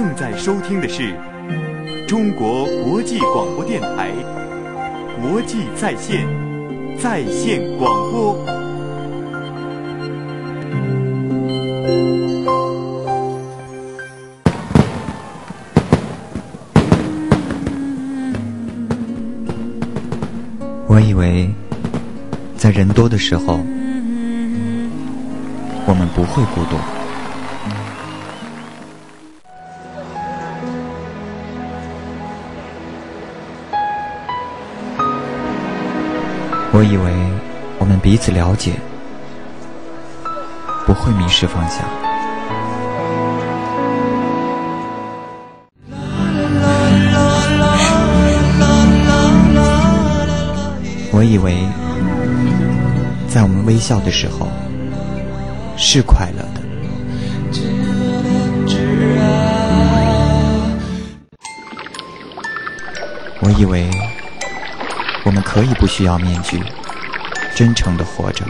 正在收听的是中国国际广播电台国际在线在线广播。我以为，在人多的时候，我们不会孤独。我以为我们彼此了解，不会迷失方向。我以为，在我们微笑的时候是快乐的。我以为。我们可以不需要面具，真诚的活着。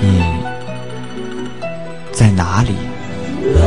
你在哪里？流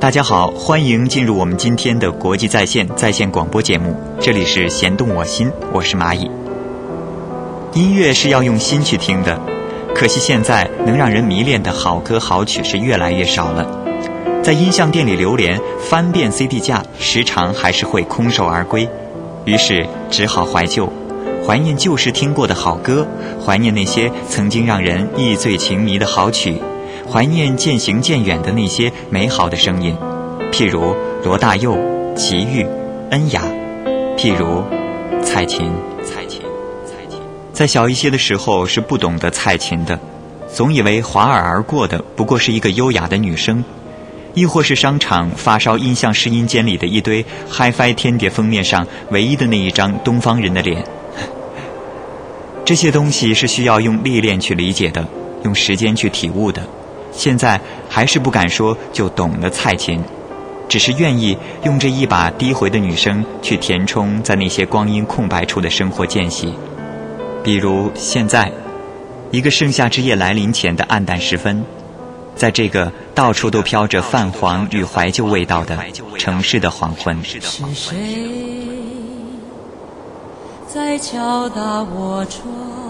大家好，欢迎进入我们今天的国际在线在线广播节目，这里是弦动我心，我是蚂蚁。音乐是要用心去听的，可惜现在能让人迷恋的好歌好曲是越来越少了。在音像店里流连，翻遍 CD 架，时常还是会空手而归。于是只好怀旧，怀念旧时听过的好歌，怀念那些曾经让人意醉情迷的好曲，怀念渐行渐远的那些美好的声音，譬如罗大佑、齐豫、恩雅，譬如蔡琴。蔡琴，蔡琴在小一些的时候是不懂得蔡琴的，总以为滑耳而过的不过是一个优雅的女生，亦或是商场发烧音像试音间里的一堆 HiFi 天碟封面上唯一的那一张东方人的脸。这些东西是需要用历练去理解的，用时间去体悟的。现在还是不敢说就懂了蔡琴，只是愿意用这一把低回的女声去填充在那些光阴空白处的生活间隙。比如现在，一个盛夏之夜来临前的暗淡时分，在这个到处都飘着泛黄与怀旧味道的城市的黄昏。是谁在敲打我窗？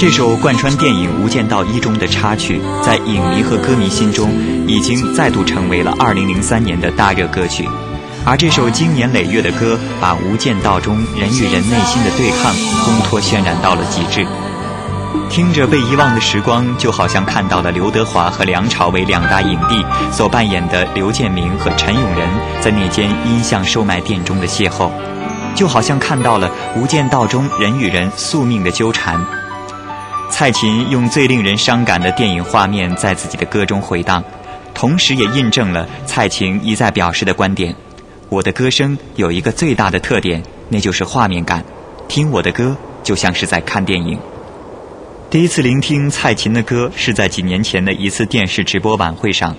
这首贯穿电影《无间道一》中的插曲，在影迷和歌迷心中已经再度成为了2003年的大热歌曲。而这首经年累月的歌，把《无间道》中人与人内心的对抗烘托渲染到了极致。听着被遗忘的时光，就好像看到了刘德华和梁朝伟两大影帝所扮演的刘建明和陈永仁在那间音像售卖店中的邂逅，就好像看到了《无间道》中人与人宿命的纠缠。蔡琴用最令人伤感的电影画面在自己的歌中回荡，同时也印证了蔡琴一再表示的观点。我的歌声有一个最大的特点，那就是画面感。听我的歌，就像是在看电影。第一次聆听蔡琴的歌，是在几年前的一次电视直播晚会上。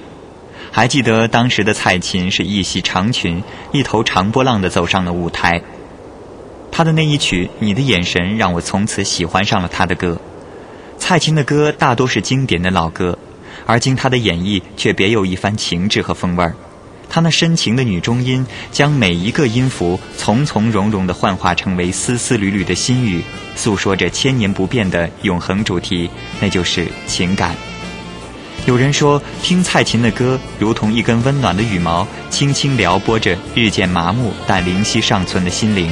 还记得当时的蔡琴是一袭长裙，一头长波浪的走上了舞台。她的那一曲《你的眼神》让我从此喜欢上了她的歌。蔡琴的歌大多是经典的老歌，而经她的演绎，却别有一番情致和风味儿。她那深情的女中音，将每一个音符从从容容地幻化成为丝丝缕缕的心语，诉说着千年不变的永恒主题，那就是情感。有人说，听蔡琴的歌，如同一根温暖的羽毛，轻轻撩拨着日渐麻木但灵犀尚存的心灵。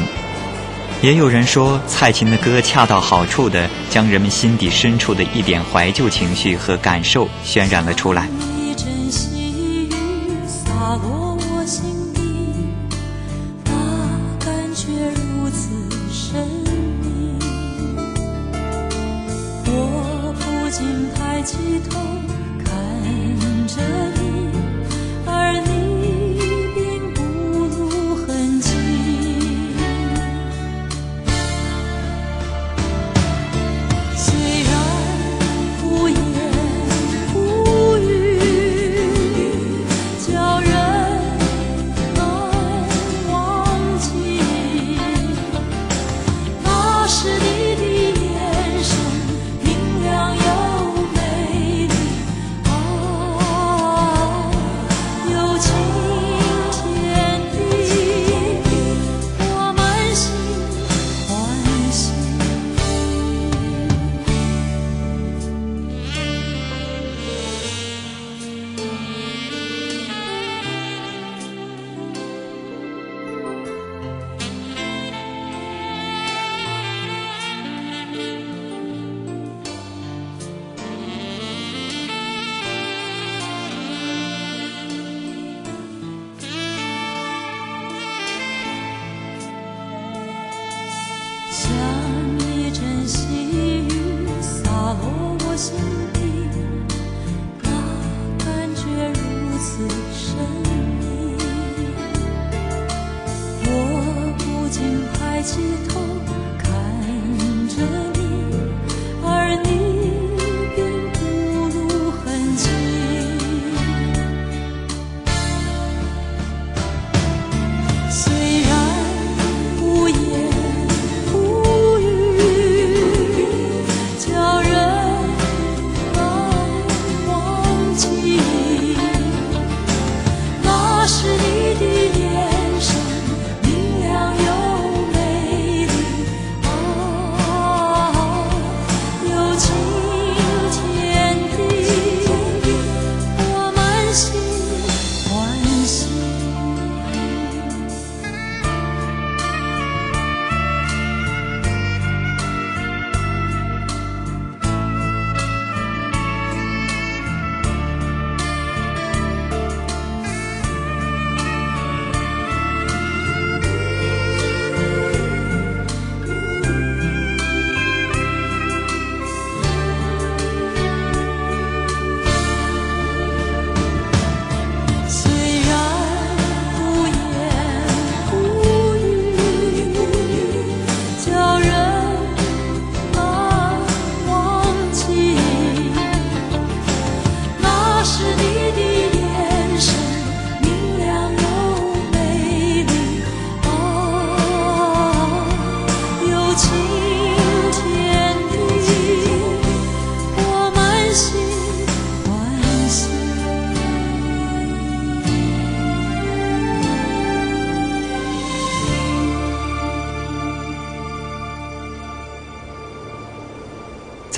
也有人说，蔡琴的歌恰到好处地将人们心底深处的一点怀旧情绪和感受渲染了出来。我不禁抬起头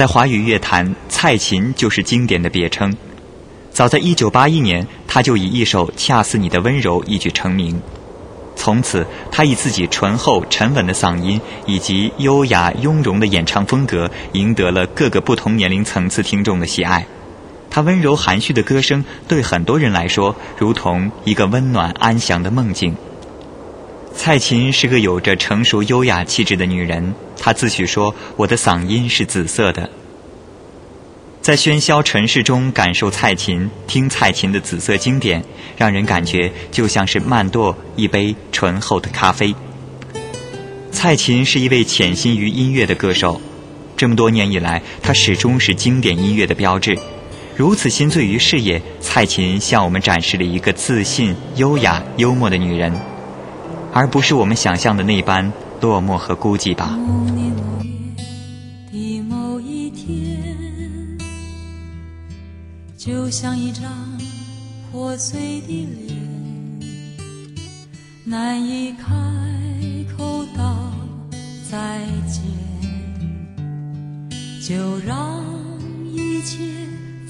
在华语乐坛，蔡琴就是经典的别称。早在1981年，她就以一首《恰似你的温柔》一举成名。从此，她以自己醇厚沉稳的嗓音以及优雅雍容的演唱风格，赢得了各个不同年龄层次听众的喜爱。她温柔含蓄的歌声，对很多人来说，如同一个温暖安详的梦境。蔡琴是个有着成熟优雅气质的女人，她自诩说：“我的嗓音是紫色的。”在喧嚣尘世中感受蔡琴，听蔡琴的紫色经典，让人感觉就像是慢剁一杯醇厚的咖啡。蔡琴是一位潜心于音乐的歌手，这么多年以来，她始终是经典音乐的标志。如此心醉于事业，蔡琴向我们展示了一个自信、优雅、幽默的女人。而不是我们想象的那般落寞和孤寂吧。某年某月的某一天，就像一张破碎的脸，难以开口道再见，就让一切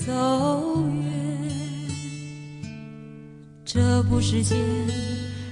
走远。这不是件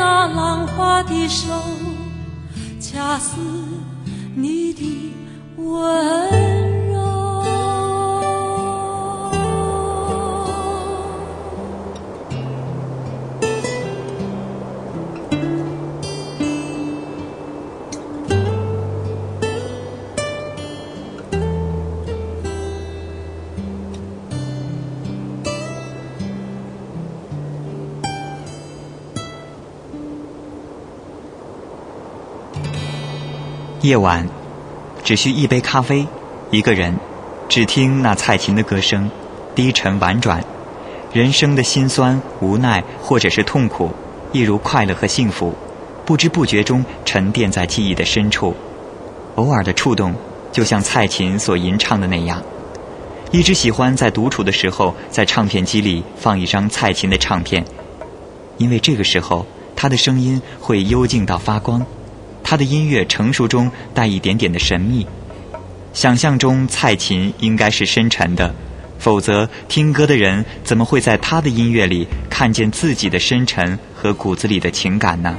那浪花的手，恰似你的温夜晚，只需一杯咖啡，一个人，只听那蔡琴的歌声，低沉婉转。人生的辛酸、无奈或者是痛苦，一如快乐和幸福，不知不觉中沉淀在记忆的深处。偶尔的触动，就像蔡琴所吟唱的那样，一直喜欢在独处的时候，在唱片机里放一张蔡琴的唱片，因为这个时候她的声音会幽静到发光，他的音乐成熟中带一点点的神秘。想象中蔡琴应该是深沉的，否则听歌的人怎么会在他的音乐里看见自己的深沉和骨子里的情感呢？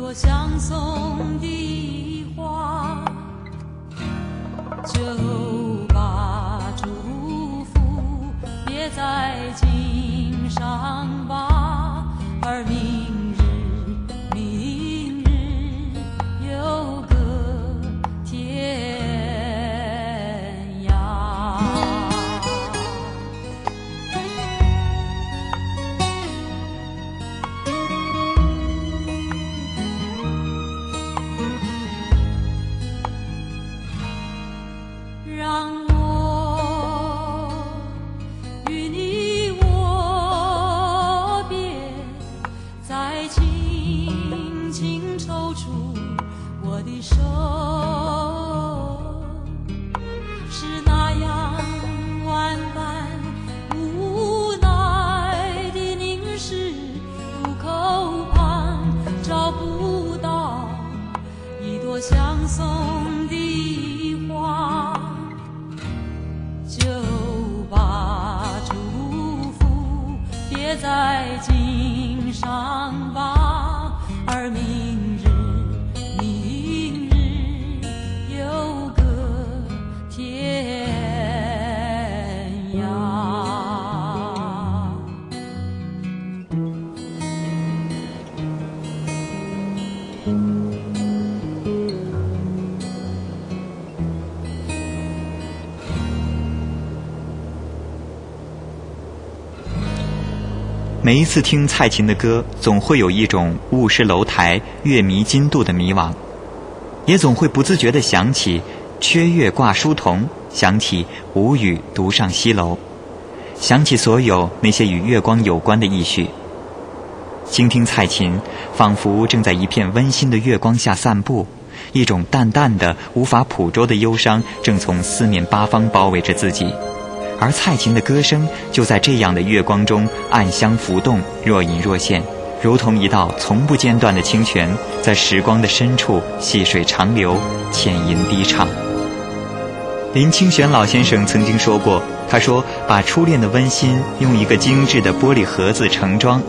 一朵相送的花。就把祝福别在襟上吧，每一次听蔡琴的歌，总会有一种雾失楼台、月迷津渡的迷惘，也总会不自觉地想起“缺月挂疏桐”，想起“无语独上西楼”，想起所有那些与月光有关的意绪。倾听蔡琴，仿佛正在一片温馨的月光下散步，一种淡淡的、无法捕捉的忧伤正从四面八方包围着自己。而蔡琴的歌声就在这样的月光中暗香浮动，若隐若现，如同一道从不间断的清泉，在时光的深处细水长流，浅吟低唱。林清玄老先生曾经说过：“他说，把初恋的温馨用一个精致的玻璃盒子盛装，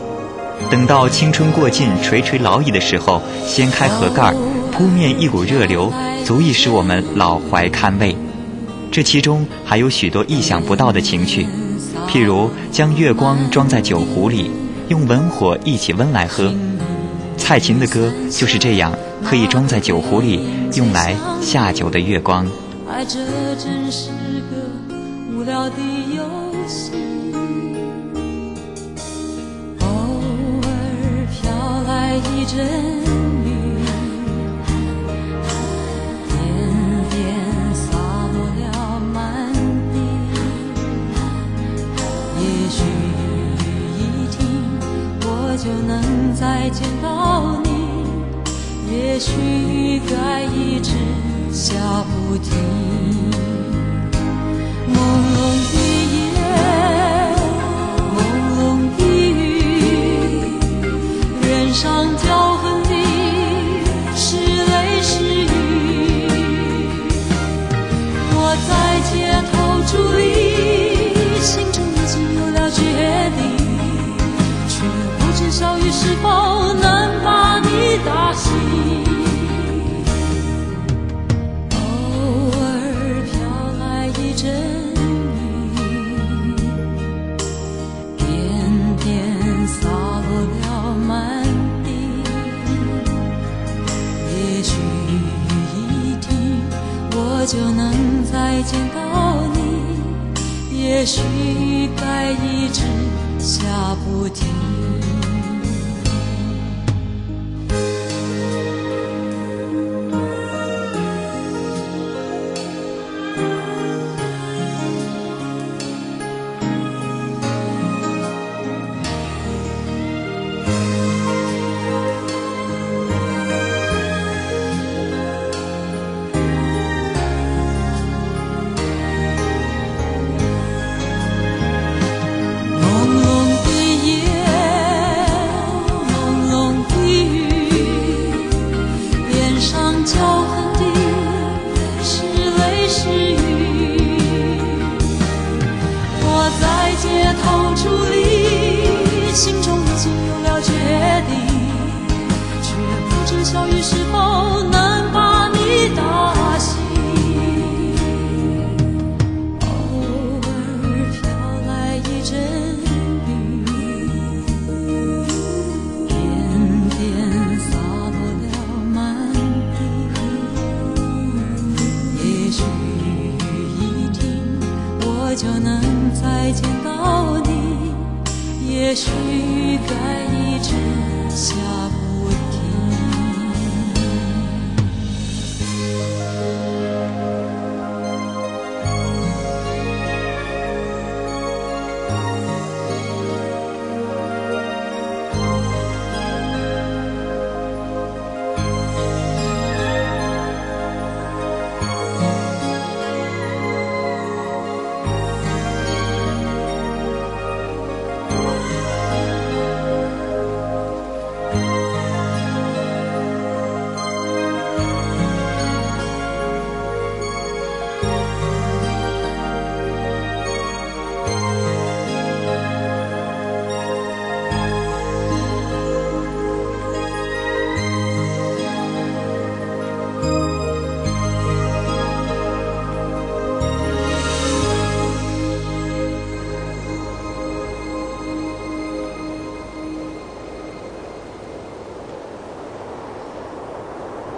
等到青春过尽、垂垂老矣的时候，掀开盒盖，扑面一股热流，足以使我们老怀堪慰。”这其中还有许多意想不到的情趣，譬如将月光装在酒壶里，用文火一起温来喝。蔡琴的歌就是这样，可以装在酒壶里，用来下酒的月光。爱这真是个无聊的游戏，偶尔飘来一阵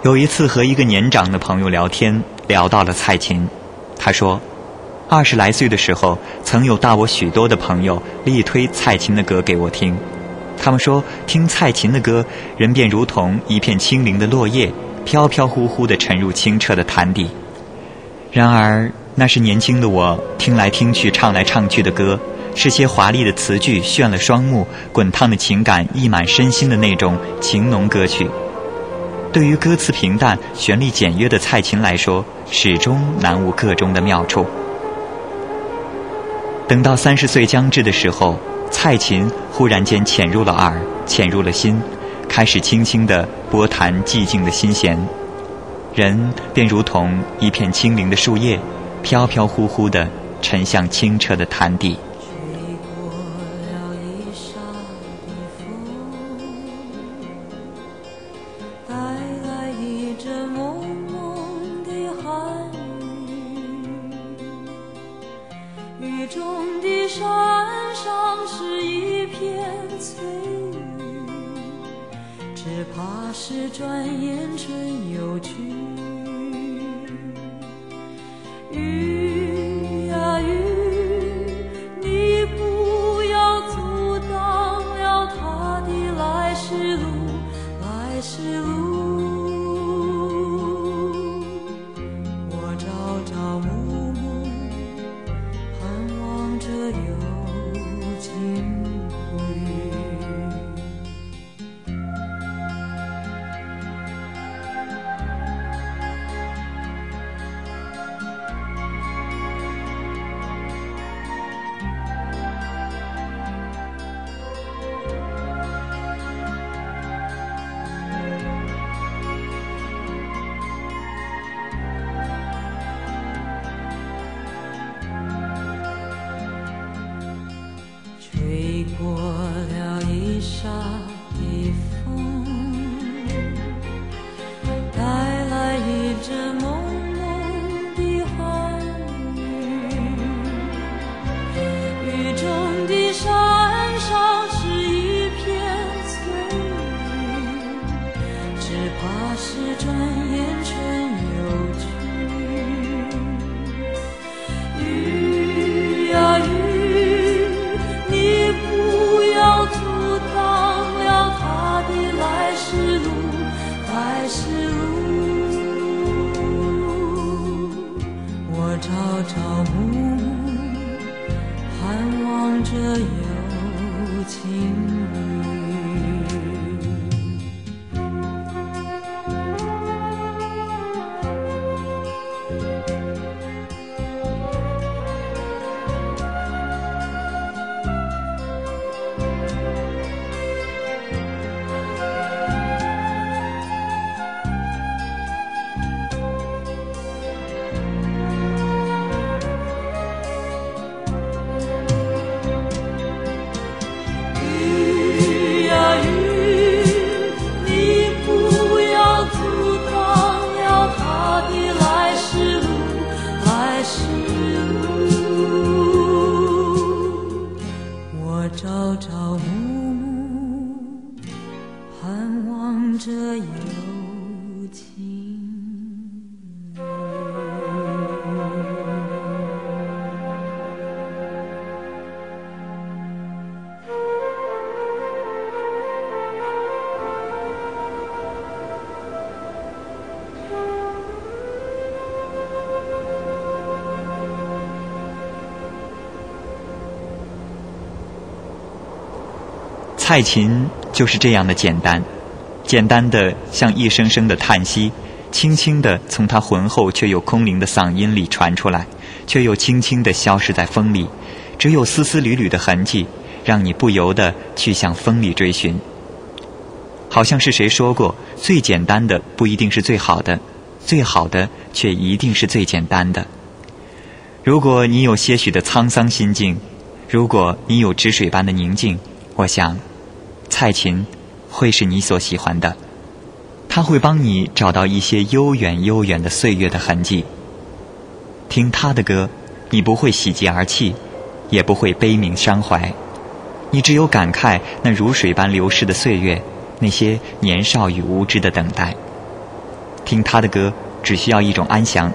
有一次和一个年长的朋友聊天，聊到了蔡琴，他说，二十来岁的时候，曾有大我许多的朋友力推蔡琴的歌给我听，他们说听蔡琴的歌，人便如同一片轻灵的落叶，飘飘忽忽地沉入清澈的潭底。然而，那是年轻的我听来听去、唱来唱去的歌，是些华丽的词句炫了双目、滚烫的情感溢满身心的那种情浓歌曲。对于歌词平淡、旋律简约的蔡琴来说，始终难无个中的妙处。等到三十岁将至的时候，蔡琴忽然间潜入了耳，潜入了心，开始轻轻地拨弹寂静的心弦，人便如同一片轻灵的树叶，飘飘忽忽地沉向清澈的潭底。盼望着有情蔡琴就是这样的简单，简单的像一声声的叹息，轻轻的从他浑厚却又空灵的嗓音里传出来，却又轻轻的消失在风里，只有丝丝缕缕的痕迹，让你不由得去向风里追寻。好像是谁说过，最简单的不一定是最好的，最好的却一定是最简单的。如果你有些许的沧桑心境，如果你有止水般的宁静，我想，蔡琴会是你所喜欢的。它会帮你找到一些悠远悠远的岁月的痕迹。听他的歌，你不会喜极而泣，也不会悲悯伤怀，你只有感慨那如水般流逝的岁月，那些年少与无知的等待。听他的歌，只需要一种安详，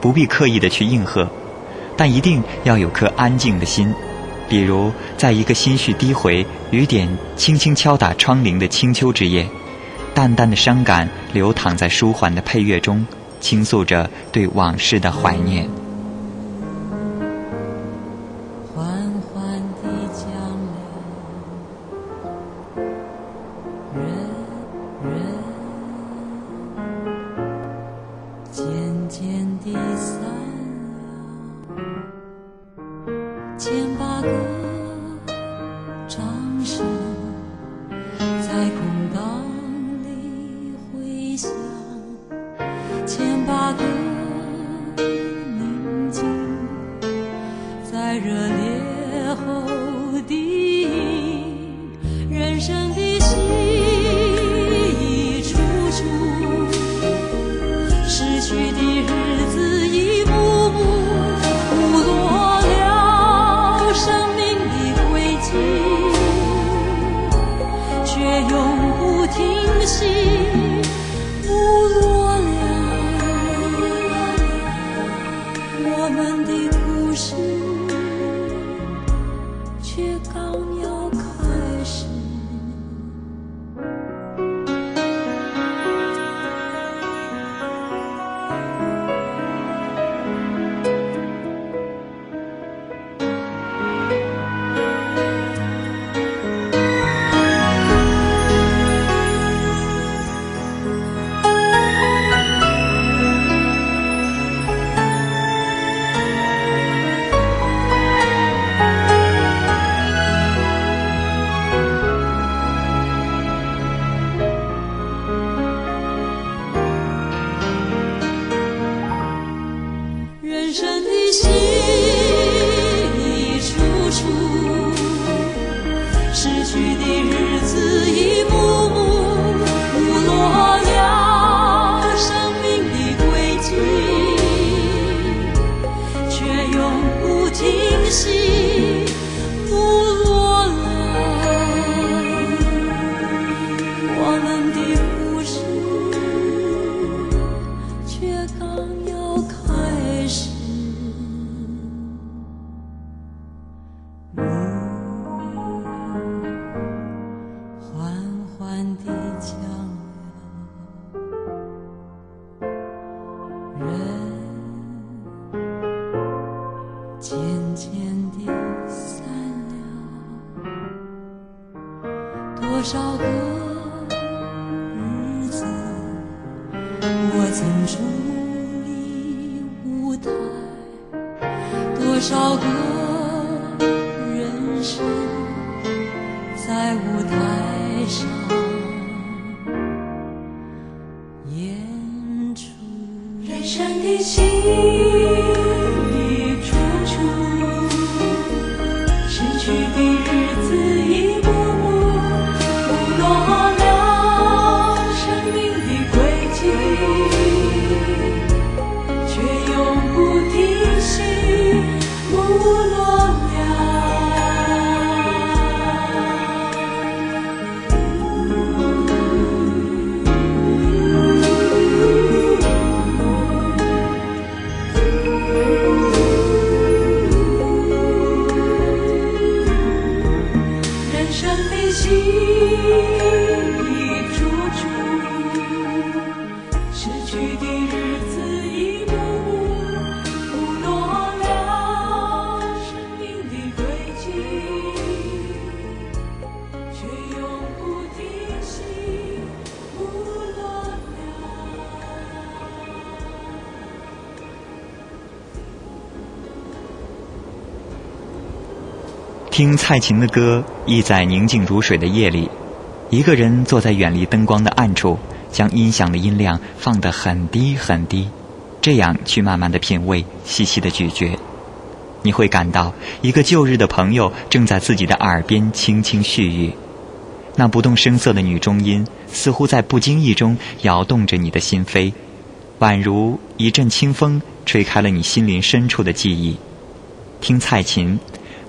不必刻意的去应和，但一定要有颗安静的心。比如，在一个心绪低回、雨点轻轻敲打窗棂的清秋之夜，淡淡的伤感流淌在舒缓的配乐中，倾诉着对往事的怀念。多少个人生在舞台上演出。人生的起蔡琴的歌，意在宁静如水的夜里，一个人坐在远离灯光的暗处，将音响的音量放得很低很低，这样去慢慢的品味，细细的咀嚼，你会感到一个旧日的朋友正在自己的耳边轻轻絮语，那不动声色的女中音，似乎在不经意中摇动着你的心扉，宛如一阵清风吹开了你心灵深处的记忆。听蔡琴。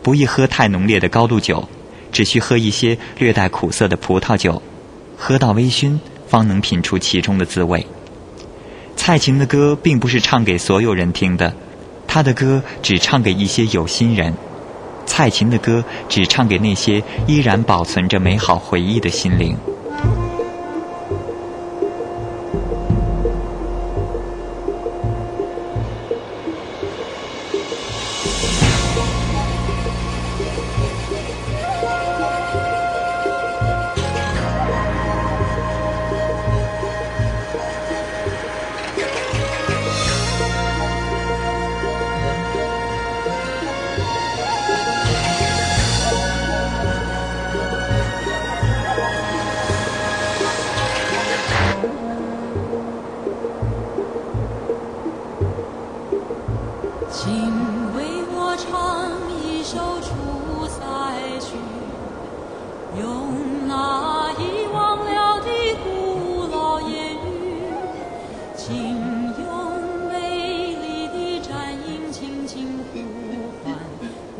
不宜喝太浓烈的高度酒，只需喝一些略带苦涩的葡萄酒，喝到微醺，方能品出其中的滋味。蔡琴的歌并不是唱给所有人听的，她的歌只唱给一些有心人。蔡琴的歌只唱给那些依然保存着美好回忆的心灵。请用美丽的战音轻轻呼唤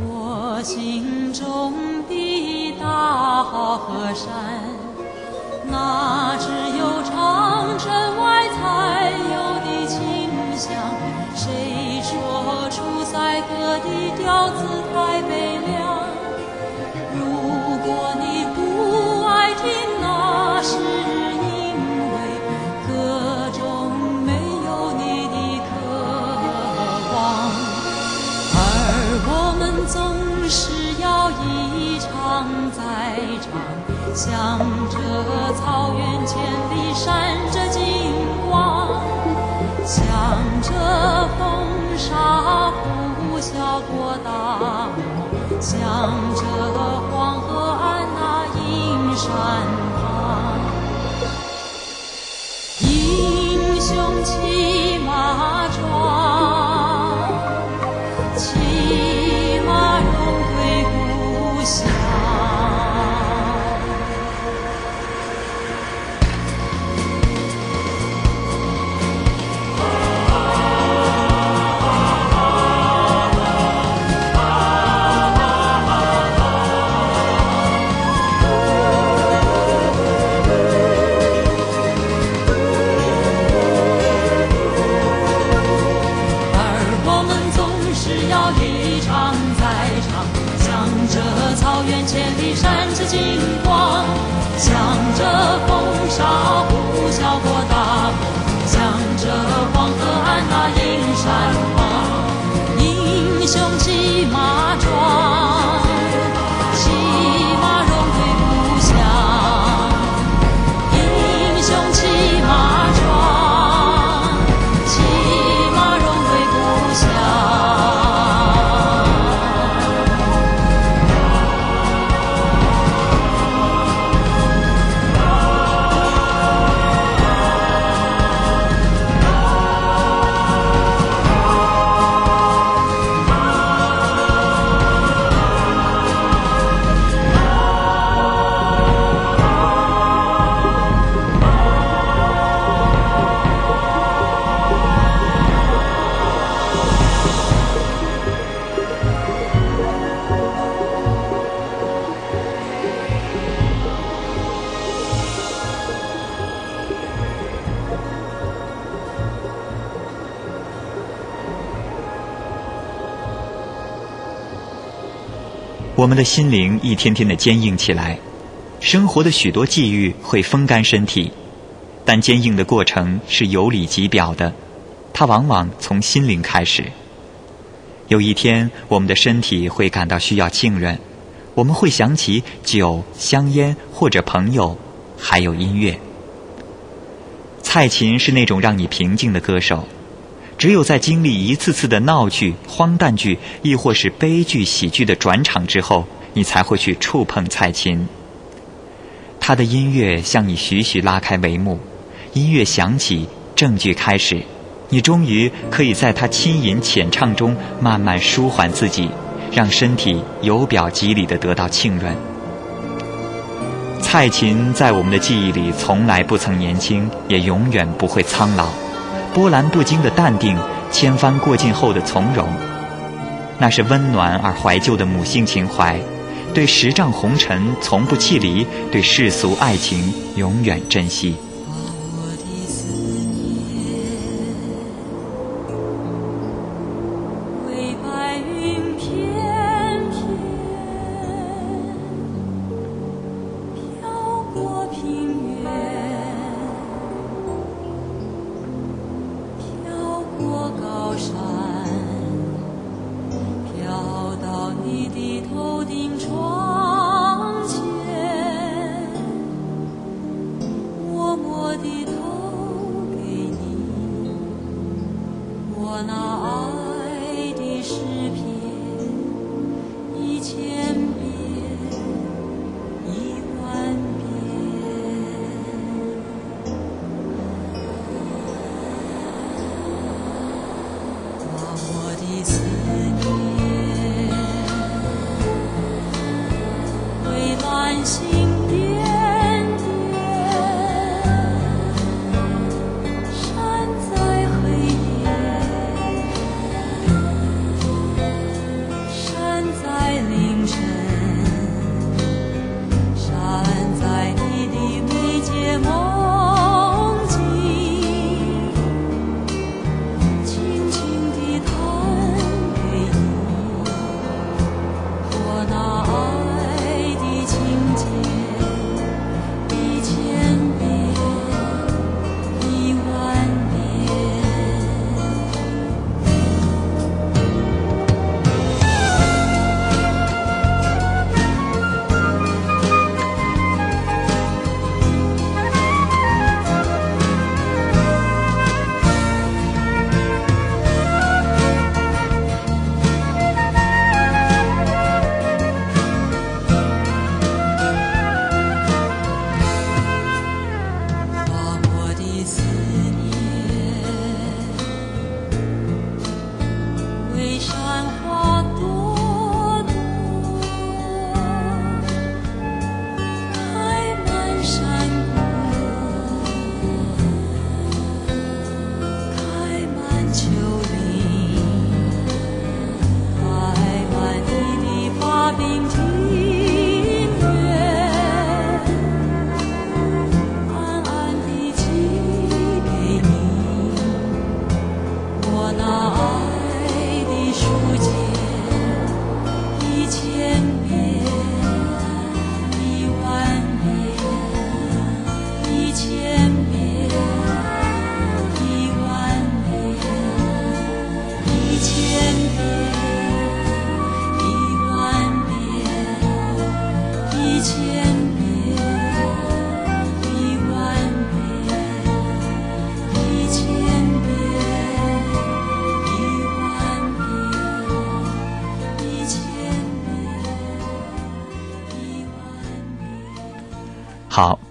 我心中的大好河山。阴我们的心灵一天天的坚硬起来，生活的许多际遇会风干身体，但坚硬的过程是由里及表的，它往往从心灵开始。有一天，我们的身体会感到需要浸润，我们会想起酒、香烟或者朋友，还有音乐。蔡琴是那种让你平静的歌手。只有在经历一次次的闹剧、荒诞剧，亦或是悲剧、喜剧的转场之后，你才会去触碰蔡琴。他的音乐向你徐徐拉开帷幕，音乐响起，正剧开始，你终于可以在他轻吟浅唱中慢慢舒缓自己，让身体由表及里的得到浸润。蔡琴在我们的记忆里从来不曾年轻，也永远不会苍老。波澜不惊的淡定，千帆过尽后的从容，那是温暖而怀旧的母性情怀。对十丈红尘从不弃离，对世俗爱情永远珍惜。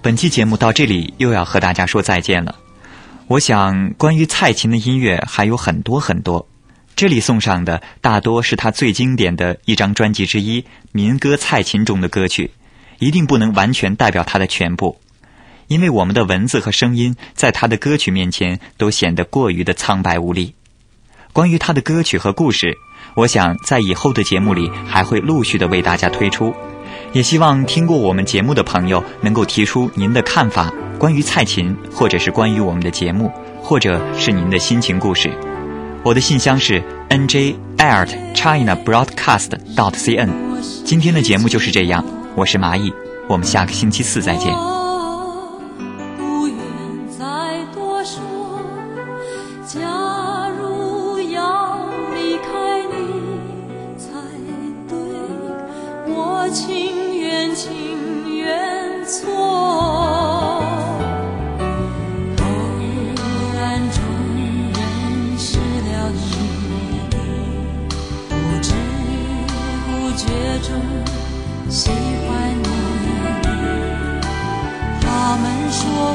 本期节目到这里又要和大家说再见了。我想，关于蔡琴的音乐还有很多很多，这里送上的大多是他最经典的一张专辑之一《民歌蔡琴》中的歌曲，一定不能完全代表他的全部，因为我们的文字和声音在他的歌曲面前都显得过于的苍白无力。关于他的歌曲和故事，我想在以后的节目里还会陆续的为大家推出。也希望听过我们节目的朋友能够提出您的看法，关于蔡琴，或者是关于我们的节目，或者是您的心情故事。我的信箱是 njaertchinabroadcast.dot.cn。今天的节目就是这样，我是蚂蚁，我们下个星期四再见。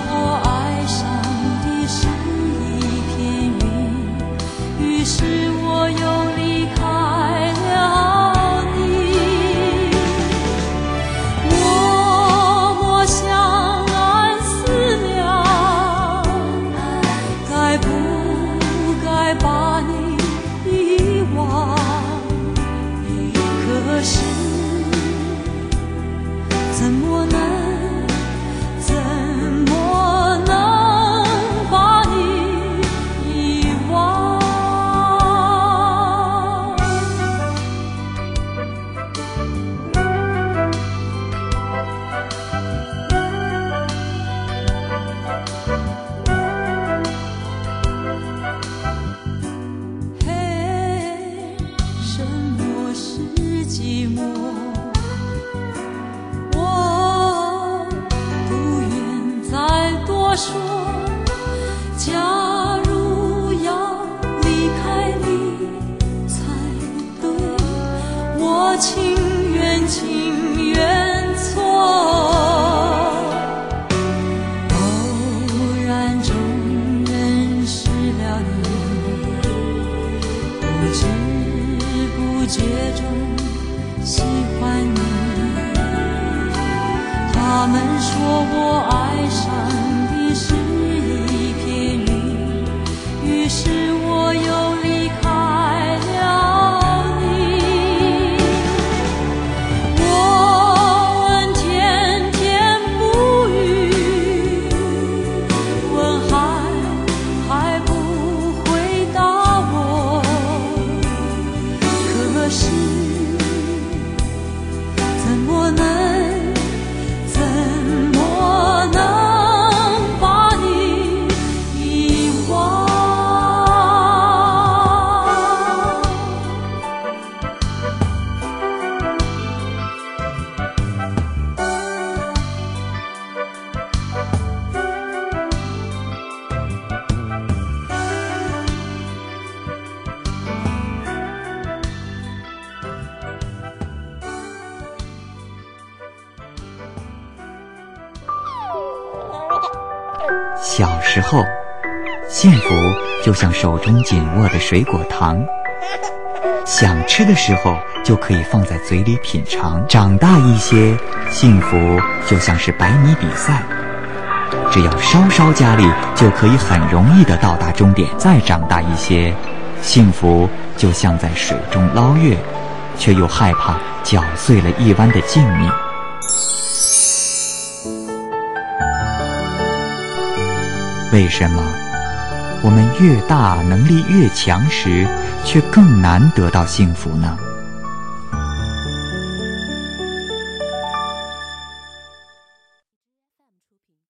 我爱上的是。一片云，于是我又离开了你。默默向南思念，该不该把你遗忘？可是你。幸福就像手中紧握的水果糖，想吃的时候就可以放在嘴里品尝。长大一些，幸福就像是百米比赛，只要稍稍加力，就可以很容易的到达终点。再长大一些，幸福就像在水中捞月，却又害怕搅碎了一湾的静谧。为什么我们越大能力越强时，却更难得到幸福呢？